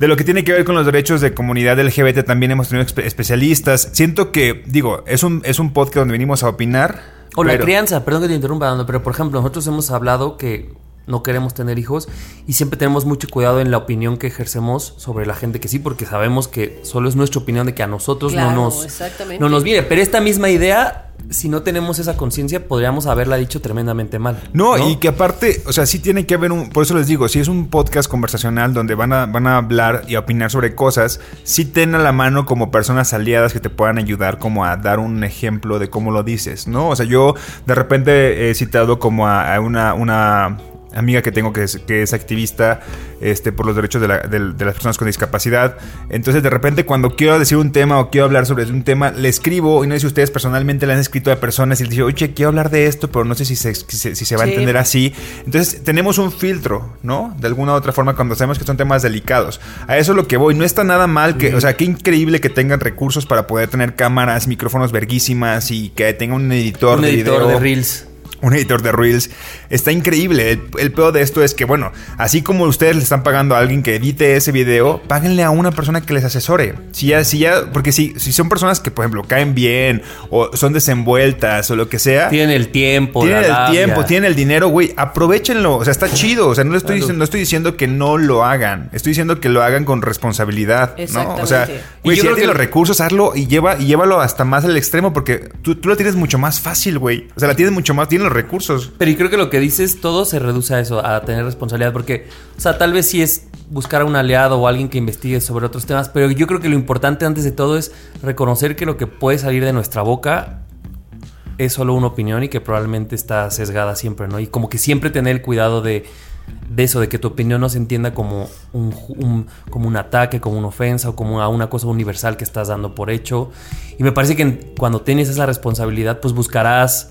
de lo que tiene que ver con los derechos de comunidad LGBT también hemos tenido espe- especialistas. Siento que, digo, es un, es un podcast donde venimos a opinar. O la crianza, perdón que te interrumpa, Dando, pero por ejemplo, nosotros hemos hablado que no queremos tener hijos y siempre tenemos mucho cuidado en la opinión que ejercemos sobre la gente que sí, porque sabemos que solo es nuestra opinión de que a nosotros Claro, no nos exactamente. no nos viene. Pero esta misma idea, si no tenemos esa conciencia, podríamos haberla dicho tremendamente mal. No, y que aparte, o sea, sí tiene que haber un, por eso les digo, si es un podcast conversacional donde van a, van a hablar y a opinar sobre cosas, sí ten a la mano como personas aliadas que te puedan ayudar como a dar un ejemplo de cómo lo dices, ¿no? O sea, yo de repente he citado como a, a una, una amiga que tengo que es, que es activista este, por los derechos de, la- de las personas con discapacidad. Entonces, de repente, cuando quiero decir un tema o quiero hablar sobre un tema, le escribo, y no sé si ustedes personalmente le han escrito a personas y les digo, oye, quiero hablar de esto, pero no sé si se, si se, si se va a entender así. Entonces, tenemos un filtro, ¿no? De alguna u otra forma, cuando sabemos que son temas delicados. A eso es lo que voy. No está nada mal que, o sea, qué increíble que tengan recursos para poder tener cámaras, micrófonos verguísimas y que tenga un editor un de editor video de Reels. Un editor de Reels. Está increíble. El, el peor de esto es que, bueno, así como ustedes le están pagando a alguien que edite ese video, páguenle a una persona que les asesore. Si ya, si ya, porque si, si son personas que, por ejemplo, caen bien o son desenvueltas o lo que sea. Tienen el tiempo, Tienen la el labia. tiempo, tienen el dinero, güey. Aprovechenlo. O sea, está chido. O sea, no, le estoy, Claro. diciendo, no estoy diciendo que no lo hagan. Estoy diciendo que lo hagan con responsabilidad. ¿no? O sea, güey, si ya tienes que- los recursos, hazlo y, lleva, y llévalo hasta más al extremo porque tú, tú lo tienes mucho más fácil, güey. O sea, la tienes mucho más, tienes recursos. Pero y creo que lo que dices, todo se reduce a eso, a tener responsabilidad. Porque, o sea, tal vez sí es buscar a un aliado o alguien que investigue sobre otros temas. Pero yo creo que lo importante antes de todo es reconocer que lo que puede salir de nuestra boca es solo una opinión y que probablemente está sesgada siempre, ¿no? Y como que siempre tener el cuidado de, de eso, de que tu opinión no se entienda como un, un- como un ataque, como una ofensa o como a una cosa universal que estás dando por hecho. Y me parece que cuando tienes esa responsabilidad, pues buscarás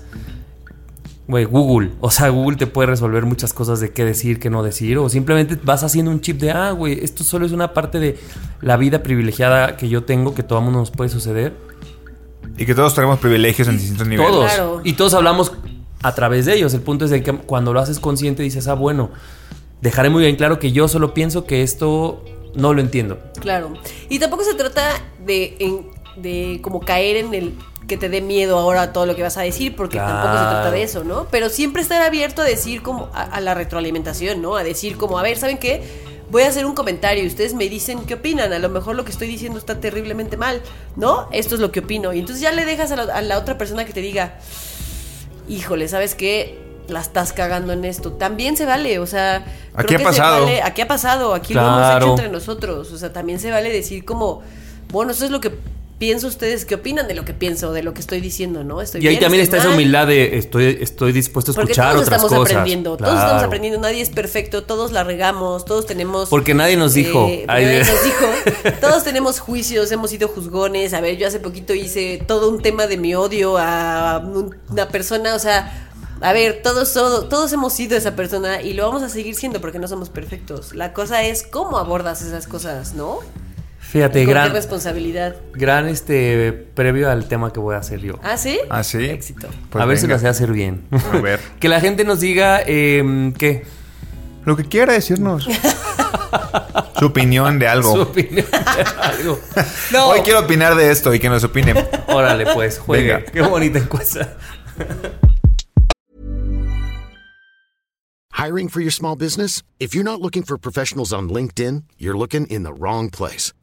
Güey, Google. O sea, Google te puede resolver muchas cosas de qué decir, qué no decir. O simplemente vas haciendo un chip de, ah, güey, esto solo es una parte de la vida privilegiada que yo tengo, que todo el mundo nos puede suceder. Y que todos tenemos privilegios en distintos niveles. Todos. Claro. Y todos hablamos a través de ellos. El punto es de que cuando lo haces consciente dices, ah, bueno, dejaré muy bien claro que yo solo pienso que esto no lo entiendo. Claro. Y tampoco se trata de, de como caer en el que te dé miedo ahora todo lo que vas a decir, porque tampoco se trata de eso, ¿no? Pero siempre estar abierto a decir como a, a la retroalimentación, ¿no? A decir como, a ver, ¿saben qué? Voy a hacer un comentario y ustedes me dicen qué opinan. A lo mejor lo que estoy diciendo está terriblemente mal, ¿no? Esto es lo que opino. Y entonces ya le dejas a la, a la otra persona que te diga, híjole, ¿sabes qué? La estás cagando en esto. También se vale, o sea. Aquí creo ha que se pasado. vale- aquí ha pasado, aquí lo hemos hecho entre nosotros. O sea, también se vale decir como, bueno, eso es lo que pienso ustedes, ¿qué opinan de lo que pienso, de lo que estoy diciendo, no? Estoy Y ahí bien, también está esa mal. humildad de estoy, estoy dispuesto a escuchar todos otras estamos cosas. aprendiendo, todos estamos aprendiendo, nadie es perfecto, todos la regamos, todos tenemos... Porque nadie nos dijo. Eh, Ay, nadie nos dijo, *laughs* todos tenemos juicios, hemos sido juzgones, a ver, yo hace poquito hice todo un tema de mi odio a un- una persona, o sea... A ver, todos, todos hemos sido esa persona y lo vamos a seguir siendo porque no somos perfectos. La cosa es cómo abordas esas cosas, ¿no? Fíjate, Con qué gran, responsabilidad. gran este previo al tema que voy a hacer yo. ¿Ah, sí? ¿Ah, sí? Éxito. Pues a ver si lo sé hacer bien. A ver. *laughs* que la gente nos diga eh, qué. Lo que quiera decirnos. *laughs* Su opinión de algo. Su opinión de algo. *laughs* No. Hoy quiero opinar de esto y que nos opinen. Órale, pues, juegue. Venga. Qué bonita encuesta. Hiring for your small business? If you're not looking for professionals on LinkedIn, you're looking in the wrong place.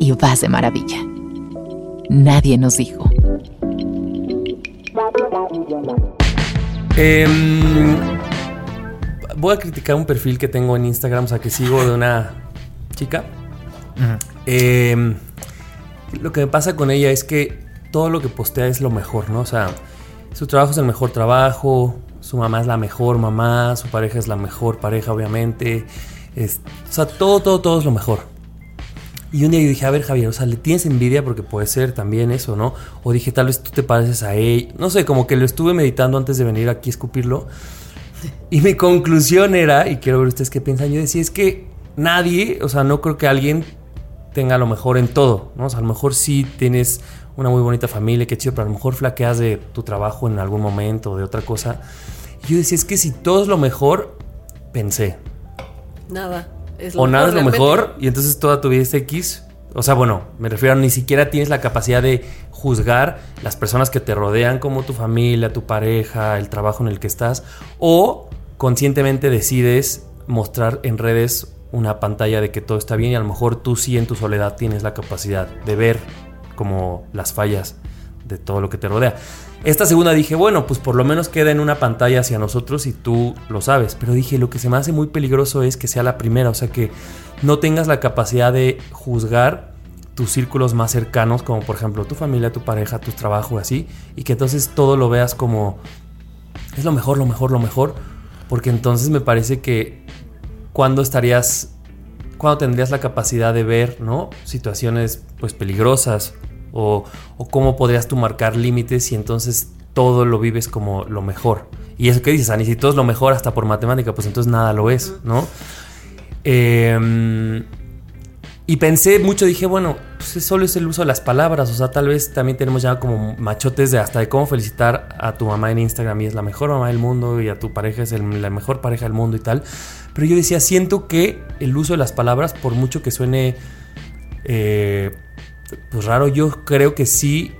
y vas de maravilla. Nadie nos dijo. Em, voy a criticar un perfil que tengo en Instagram, o sea, que sigo de una chica. Em, lo que me pasa con ella es que todo lo que postea es lo mejor, ¿no? O sea, su trabajo es el mejor trabajo, su mamá es la mejor mamá, su pareja es la mejor pareja, obviamente. Es- o sea, todo, todo, todo es lo mejor. Y un día yo dije, a ver, Javier, o sea, le tienes envidia porque puede ser también eso, ¿no? O dije, tal vez tú te pareces a él. No sé, como que lo estuve meditando antes de venir aquí a escupirlo. *laughs* Y mi conclusión era, y quiero ver ustedes qué piensan, yo decía, es que nadie, o sea, no creo que alguien tenga lo mejor en todo, ¿no? O sea, a lo mejor sí tienes una muy bonita familia, qué chido, pero a lo mejor flaqueas de tu trabajo en algún momento, de otra cosa. Y yo decía, es que si todo es lo mejor, pensé, Nada. Es o nada es lo realmente. mejor y entonces toda tu vida es X. O sea, bueno, me refiero a ni siquiera tienes la capacidad de juzgar las personas que te rodean, como tu familia, tu pareja, el trabajo en el que estás, o conscientemente decides mostrar en redes una pantalla de que todo está bien y a lo mejor tú sí en tu soledad tienes la capacidad de ver como las fallas de todo lo que te rodea. Esta segunda dije, bueno, pues por lo menos queda en una pantalla hacia nosotros y tú lo sabes. Pero dije, lo que se me hace muy peligroso es que sea la primera, o sea que no tengas la capacidad de juzgar tus círculos más cercanos, como por ejemplo tu familia, tu pareja, tu trabajo, así, y que entonces todo lo veas como es lo mejor, lo mejor, lo mejor, porque entonces me parece que cuando estarías, cuando tendrías la capacidad de ver, ¿no? Situaciones pues peligrosas o, cómo podrías tú marcar límites y entonces todo lo vives como lo mejor. Y eso que dices, Ani, si todo es lo mejor hasta por matemática, pues entonces nada lo es, ¿no? Eh, y pensé mucho, dije, bueno, pues solo es el uso de las palabras, o sea, tal vez también tenemos ya como machotes de hasta de cómo felicitar a tu mamá en Instagram y es la mejor mamá del mundo y a tu pareja es la mejor pareja del mundo y tal. Pero yo decía, siento que el uso de las palabras, por mucho que suene eh, pues raro, yo creo que sí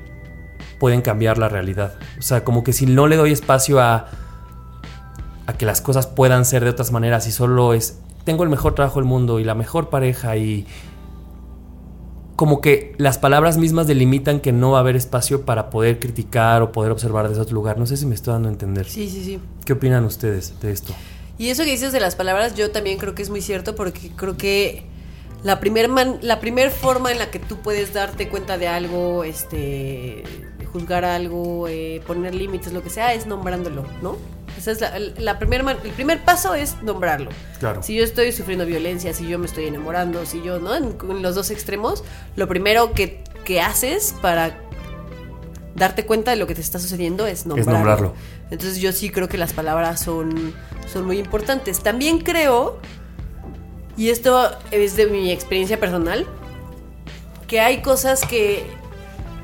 pueden cambiar la realidad. O sea, como que si no le doy espacio a, a que las cosas puedan ser de otras maneras y solo es, tengo el mejor trabajo del mundo y la mejor pareja y como que las palabras mismas delimitan que no va a haber espacio para poder criticar o poder observar desde otro lugar. No sé si me estoy dando a entender. Sí, sí, sí. ¿Qué opinan ustedes de esto? Y eso que dices de las palabras, yo también creo que es muy cierto porque creo que la primer man- la primer forma en la que tú puedes darte cuenta de algo, este, juzgar algo, eh, poner límites, lo que sea, es nombrándolo, ¿no? Esa es la, la primer man- el primer paso es nombrarlo. Claro. Si yo estoy sufriendo violencia, si yo me estoy enamorando, si yo, ¿no? En, en los dos extremos, lo primero que, que haces para darte cuenta de lo que te está sucediendo es nombrarlo. nombrarlo. Entonces yo sí creo que las palabras son, son muy importantes. También creo, y esto es de mi experiencia personal, que hay cosas que...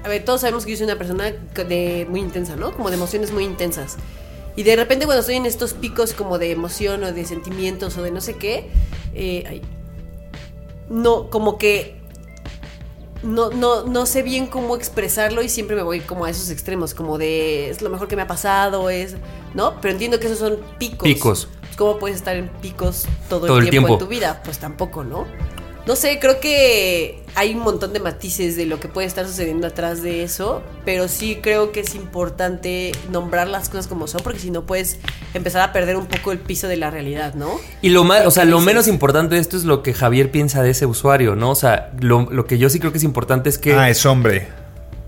A ver, todos sabemos que yo soy una persona de, muy intensa, ¿no? Como de emociones muy intensas. Y de repente cuando estoy en estos picos como de emoción o de sentimientos o de no sé qué, eh, no, como que no, no, no sé bien cómo expresarlo y siempre me voy como a esos extremos, como de es lo mejor que me ha pasado, es, ¿no? Pero entiendo que esos son picos. Picos. ¿Cómo puedes estar en picos todo, Todo el, el tiempo, tiempo. en tu vida? Pues tampoco, ¿no? No sé, creo que hay un montón de matices de lo que puede estar sucediendo atrás de eso, pero sí creo que es importante nombrar las cosas como son, porque si no puedes empezar a perder un poco el piso de la realidad, ¿no? Y lo más, o sea, lo menos importante de esto es lo que Javier piensa de ese usuario, ¿no? O sea, lo, lo que yo sí creo que es importante es que Ah, es hombre.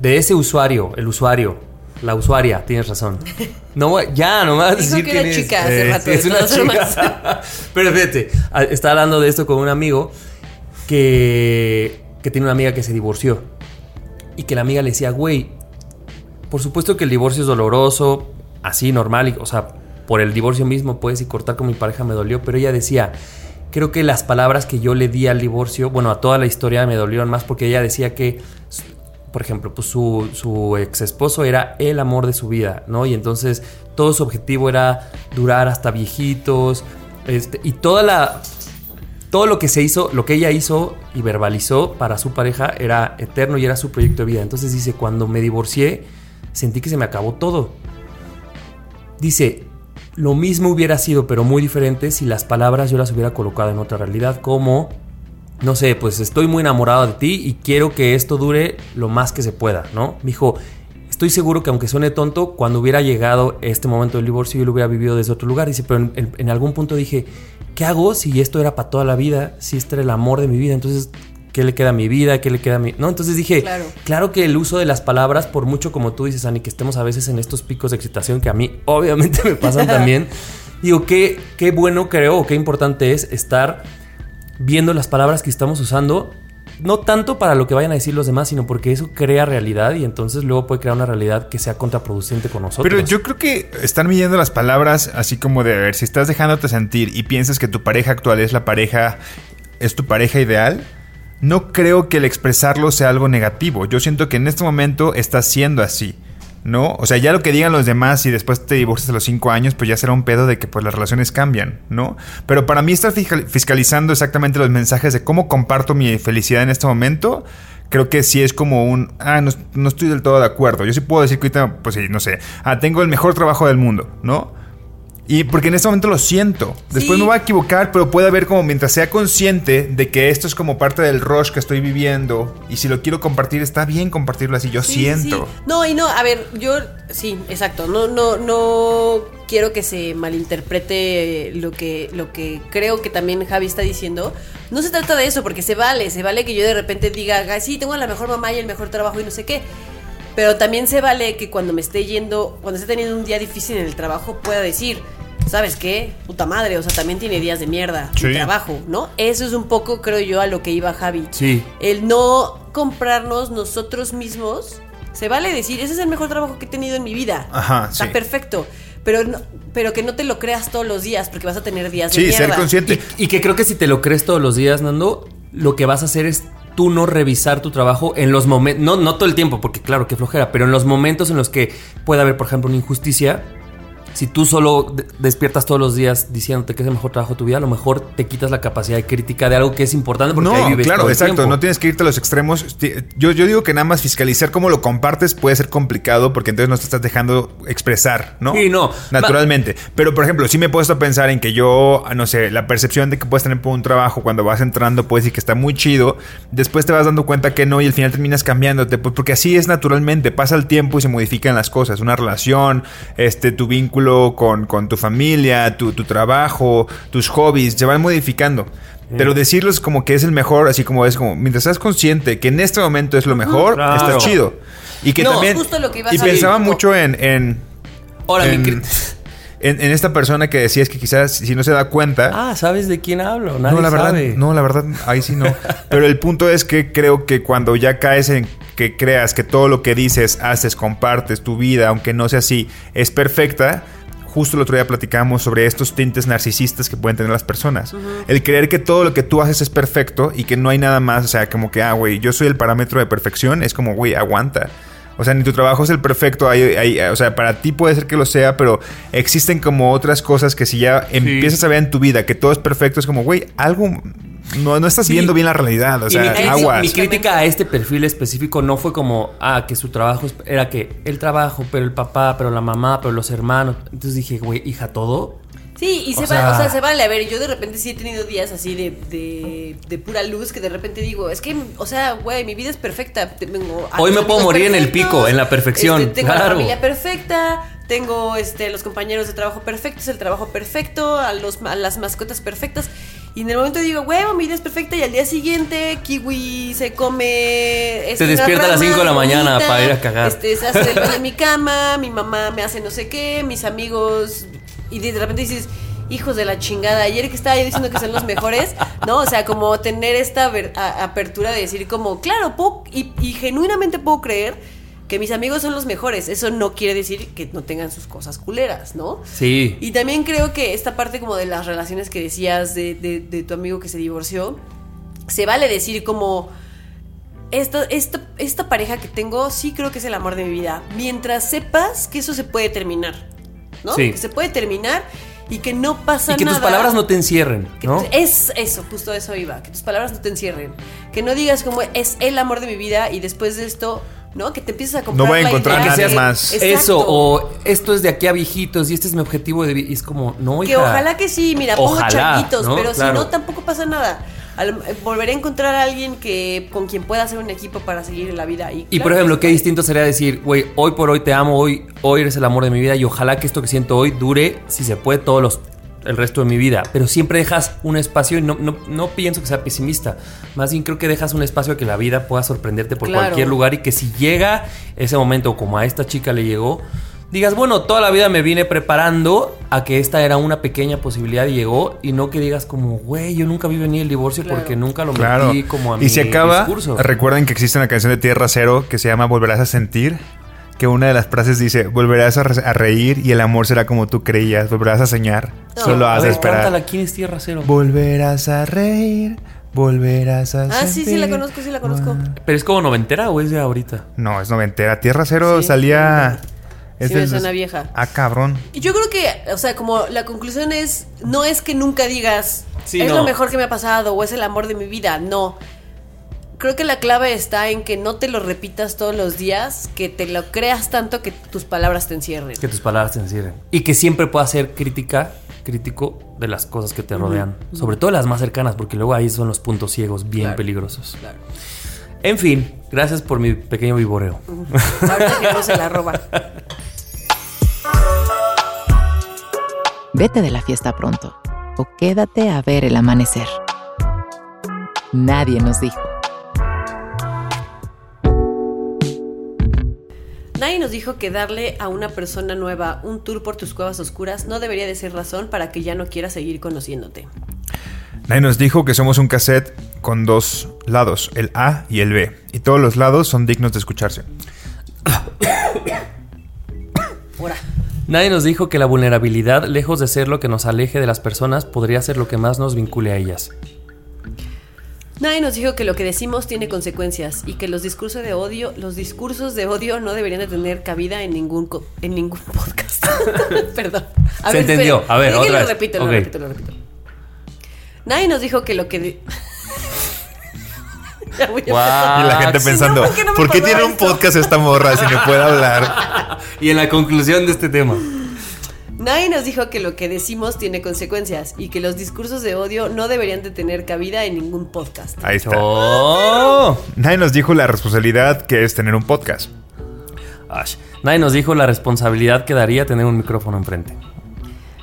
de ese usuario, el usuario, la usuaria, tienes razón. *laughs* No, ya, no me vas a Dijo decir que era quién es. chica hace Eh, rato, es una chica. *laughs* Pero fíjate, estaba hablando de esto con un amigo que, que tiene una amiga que se divorció. Y que la amiga le decía, güey, por supuesto que el divorcio es doloroso, así normal, y- o sea, por el divorcio mismo puedes y cortar con mi pareja me dolió, pero ella decía, creo que las palabras que yo le di al divorcio, bueno, a toda la historia me dolieron más porque ella decía que, por ejemplo, pues su, ex esposo era el amor de su vida, ¿no? Y entonces todo su objetivo era durar hasta viejitos, este, y toda la... Todo lo que se hizo, lo que ella hizo y verbalizó para su pareja era eterno y era su proyecto de vida. Entonces dice, cuando me divorcié, sentí que se me acabó todo. Dice, lo mismo hubiera sido, pero muy diferente si las palabras yo las hubiera colocado en otra realidad, como, no sé, pues estoy muy enamorado de ti y quiero que esto dure lo más que se pueda, ¿no? Me dijo, estoy seguro que aunque suene tonto, cuando hubiera llegado este momento del divorcio yo lo hubiera vivido desde otro lugar. Dice, pero en, en- en algún punto dije, ¿qué hago si esto era para toda la vida? Si este era el amor de mi vida, entonces... ¿Qué le queda a mi vida? ¿Qué le queda a mi...? No, entonces dije, Claro. Claro que el uso de las palabras, por mucho como tú dices, Ani, que estemos a veces en estos picos de excitación que a mí *laughs* obviamente me pasan también, *laughs* digo, qué, qué bueno creo, qué importante es estar viendo las palabras que estamos usando no tanto para lo que vayan a decir los demás, sino porque eso crea realidad y entonces luego puede crear una realidad que sea contraproducente con nosotros. Pero yo creo que están midiendo las palabras así como de, a ver, si estás dejándote sentir y piensas que tu pareja actual es la pareja, es tu pareja ideal, no creo que el expresarlo sea algo negativo. Yo siento que en este momento está siendo así. ¿No? O sea, ya lo que digan los demás y después te divorcias a los cinco años, pues ya será un pedo de que pues las relaciones cambian, ¿no? Pero para mí estar fiscal- fiscalizando exactamente los mensajes de cómo comparto mi felicidad en este momento, creo que sí es como un, ah, no, no estoy del todo de acuerdo. Yo sí puedo decir que ahorita, pues sí, no sé, ah, tengo el mejor trabajo del mundo, ¿no? Y porque en este momento lo siento. Después Sí. me voy a equivocar, pero puede haber como mientras sea consciente de que esto es como parte del rush que estoy viviendo. Y si lo quiero compartir, está bien compartirlo así. Yo Sí, siento. sí. No, y no, a ver, yo sí, exacto. No, no, no quiero que se malinterprete lo que, lo que creo que también Javi está diciendo. No se trata de eso, porque se vale, se vale que yo de repente diga, "Ay, sí, tengo la mejor mamá y el mejor trabajo y no sé qué. Pero también se vale que cuando me esté yendo, cuando esté teniendo un día difícil en el trabajo, pueda decir, ¿sabes qué? Puta madre, o sea, también tiene días de mierda, Sí. mi trabajo, ¿no? Eso es un poco, creo yo, a lo que iba Javi. Sí. El no comprarnos nosotros mismos, se vale decir, ese es el mejor trabajo que he tenido en mi vida. Ajá, Está sí. perfecto. Pero, no- pero que no te lo creas todos los días, porque vas a tener días de Sí, mierda. ser consciente. Y, y que creo que si te lo crees todos los días, Nando, lo que vas a hacer es tú no revisar tu trabajo en los momentos, no, no todo el tiempo, porque claro, que flojera, pero en los momentos en los que puede haber, por ejemplo, una injusticia, si tú solo de- despiertas todos los días diciéndote que es el mejor trabajo de tu vida, a lo mejor te quitas la capacidad de crítica de algo que es importante porque ahí No, vives claro, todo el exacto. tiempo. No tienes que irte a los extremos. Yo, yo digo que nada más fiscalizar cómo lo compartes puede ser complicado porque entonces no te estás dejando expresar, ¿no? Sí, no. Naturalmente. Pero, por ejemplo, sí me he puesto a pensar en que yo, no sé, la percepción de que puedes tener por un trabajo cuando vas entrando puedes decir que está muy chido. Después te vas dando cuenta que no y al final terminas cambiándote. Pues porque así es naturalmente. Pasa el tiempo y se modifican las cosas. Una relación, este, tu vínculo con, con tu familia, tu, tu trabajo, tus hobbies, se van modificando. Pero decirlos como que es el mejor, así como es como, mientras estás consciente que en este momento es lo mejor, Claro. está chido. Y que No, también. justo lo que iba a y salir, pensaba como- mucho en. en Ahora, mi en, en- en esta persona que decías que quizás si no se da cuenta. Ah, ¿sabes de quién hablo? Nadie no, la verdad, sabe. no, la verdad, ahí sí no. Pero el punto es que creo que cuando ya caes en que creas que todo lo que dices, haces, compartes, tu vida, aunque no sea así, es perfecta. Justo el otro día platicábamos sobre estos tintes narcisistas que pueden tener las personas. El creer que todo lo que tú haces es perfecto y que no hay nada más, o sea, como que, ah, güey, yo soy el parámetro de perfección, es como, güey, aguanta. O sea, ni tu trabajo es el perfecto, hay, hay- o sea, para ti puede ser que lo sea, pero existen como otras cosas que si ya empiezas a ver en tu vida que todo es perfecto, es como, güey, algo, no, no estás Sí. viendo bien la realidad, o Y sea, mi, aguas. mi crítica a este perfil específico no fue como, ah, que su trabajo es- era que el trabajo, pero el papá, pero la mamá, pero los hermanos. Entonces dije, güey, hija, todo. Sí, y se, O va- sea- o sea, se vale. A ver, yo de repente sí he tenido días así de, de, de pura luz que de repente digo, es que, o sea, güey, mi vida es perfecta. Tengo Hoy me puedo morir en el pico, en la perfección, este, tengo la claro. familia perfecta, tengo este, los compañeros de trabajo perfectos, el trabajo perfecto, a, los, a las mascotas perfectas. Y en el momento digo, huevo, mi vida es perfecta. Y al día siguiente, Kiwi se come. este, Te una despierta a las rama, cinco de la mañana para ir a cagar. Este, se hace el baño en mi *laughs* cama, mi mamá me hace no sé qué, mis amigos. Y de repente dices, hijos de la chingada, ayer que estaba yo diciendo que son los mejores, ¿no? O sea, como tener esta apertura de decir, como, claro, puedo, y, y genuinamente puedo creer que mis amigos son los mejores. Eso no quiere decir que no tengan sus cosas culeras, ¿no? Sí. Y también creo que esta parte como de las relaciones que decías de, de- de tu amigo que se divorció, se vale decir como, esta, esta, esta pareja que tengo sí creo que es el amor de mi vida, mientras sepas que eso se puede terminar, ¿no? Sí. Que se puede terminar y que no pasa Y que nada. tus palabras no te encierren, ¿no? Es eso, justo eso iba. Que tus palabras no te encierren. Que no digas como es el amor de mi vida y después de esto, ¿no? Que te empieces a comprar. voy a encontrar idea a nadie de- más. Eso, o esto es de aquí a viejitos y este es mi objetivo de vida. Y es como, no, hija. Que ojalá que sí, mira, pongo Ojalá, changuitos, ¿no? pero Claro. si no, tampoco pasa nada. Al- eh, volveré a encontrar a alguien que con quien pueda hacer un equipo para seguir en la vida. Y, Y claro por ejemplo, qué distinto sería decir, güey, hoy por hoy te amo, hoy, hoy eres el amor de mi vida y ojalá que esto que siento hoy dure, si se puede, todos los el resto de mi vida. Pero siempre dejas un espacio y no, no, no pienso que sea pesimista. Más bien creo que dejas un espacio a que la vida pueda sorprenderte por Claro. cualquier lugar y que si llega ese momento, como a esta chica le llegó, digas, bueno, toda la vida me vine preparando a que esta era una pequeña posibilidad y llegó, y no que digas como, güey, yo nunca vi venir el divorcio Claro. porque nunca lo Claro. metí como a mi y se acaba. discurso. Recuerden que existe una canción de Tierra Cero que se llama Volverás a sentir. Que una de las frases dice: Volverás a, re- a reír y el amor será como tú creías. Volverás a soñar. No. Solo A has de esperar. cántala, ¿quién es Tierra Cero? Volverás a reír. Volverás a Ah, sí, sí, la conozco, sí la conozco. ¿Pero es como noventera o es de ahorita? No, es noventera. Tierra Cero Sí. salía. Sí, es del- suena vieja. Ah, cabrón. Y yo creo que, o sea, como la conclusión es, no es que nunca digas, Sí, es no. lo mejor que me ha pasado o es el amor de mi vida, no. Creo que la clave está en que no te lo repitas todos los días, que te lo creas tanto que tus palabras te encierren. Que tus palabras te encierren. Y que siempre puedas ser crítica, crítico de las cosas que te rodean. Sobre todo las más cercanas, porque luego ahí son los puntos ciegos bien Claro. peligrosos. Claro. En fin, gracias por mi pequeño viboreo. Ahorita que no se la roba. Vete de la fiesta pronto o quédate a ver el amanecer. Nadie nos dijo. Nadie nos dijo que darle a una persona nueva un tour por tus cuevas oscuras no debería de ser razón para que ya no quiera seguir conociéndote. Nadie nos dijo que somos un cassette con dos lados, el A y el B. Y todos los lados son dignos de escucharse. *coughs* Nadie nos dijo que la vulnerabilidad, lejos de ser lo que nos aleje de las personas, podría ser lo que más nos vincule a ellas. Nadie nos dijo que lo que decimos tiene consecuencias y que los discursos de odio, los discursos de odio no deberían de tener cabida en ningún co- en ningún *laughs* podcast. *laughs* Perdón. Se entendió. A ver, otra vez. repito, lo repito, lo repito. Nadie nos dijo que lo que de- *laughs* Ya voy a Guau. y la gente pensando, no, ¿por qué no me ¿por qué tiene un podcast esta morra si no puede hablar? Y en la conclusión de este tema. Nadie nos dijo que lo que decimos tiene consecuencias y que los discursos de odio no deberían de tener cabida en ningún podcast. Ahí está. Oh. Nadie nos dijo la responsabilidad que es tener un podcast. Ash. Nadie nos dijo la responsabilidad que daría tener un micrófono enfrente.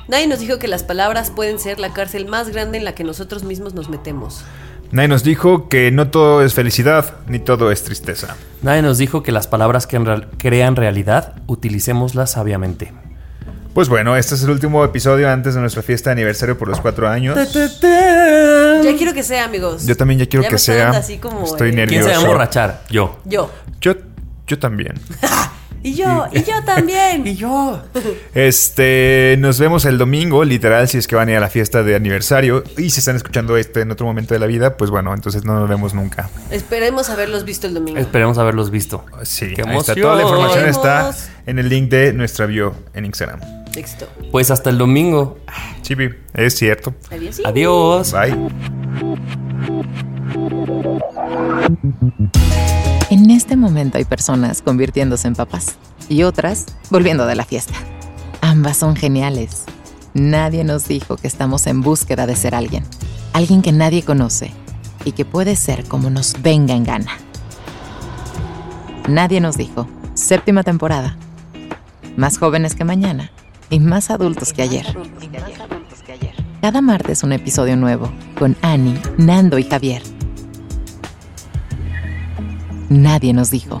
Nadie nos dijo que las palabras pueden ser la cárcel más grande en la que nosotros mismos nos metemos. Nadie nos dijo que no todo es felicidad ni todo es tristeza. Nadie nos dijo que las palabras que en real- crean realidad, utilicémoslas sabiamente. Pues bueno, este es el último episodio antes de nuestra fiesta de aniversario por los cuatro años. Ya quiero que sea, amigos. Yo también ya quiero que está sea. dando así como, Estoy eh, nervioso. ¿Quién se va a emborrachar? Yo. Yo. Yo, yo también. *laughs* Y yo, y yo también. *laughs* yo. Este, nos vemos el domingo, literal, si es que van a ir a la fiesta de aniversario. Y si están escuchando este en otro momento de la vida, pues bueno, entonces no nos vemos nunca. Esperemos haberlos visto el domingo. Esperemos haberlos visto. Sí, ¡Qué ahí está. Toda la información está en el link de nuestra bio en Instagram. Éxito. Pues hasta el domingo. Sí, vi, es cierto. Adiós. Adiós. Bye. En este momento hay personas convirtiéndose en papás y otras volviendo de la fiesta. Ambas son geniales. Nadie nos dijo que estamos en búsqueda de ser alguien. Alguien que nadie conoce y que puede ser como nos venga en gana. Nadie nos dijo. Séptima temporada. Más jóvenes que mañana y más adultos que ayer. Cada martes un episodio nuevo con Annie, Nando y Javier. Nadie nos dijo.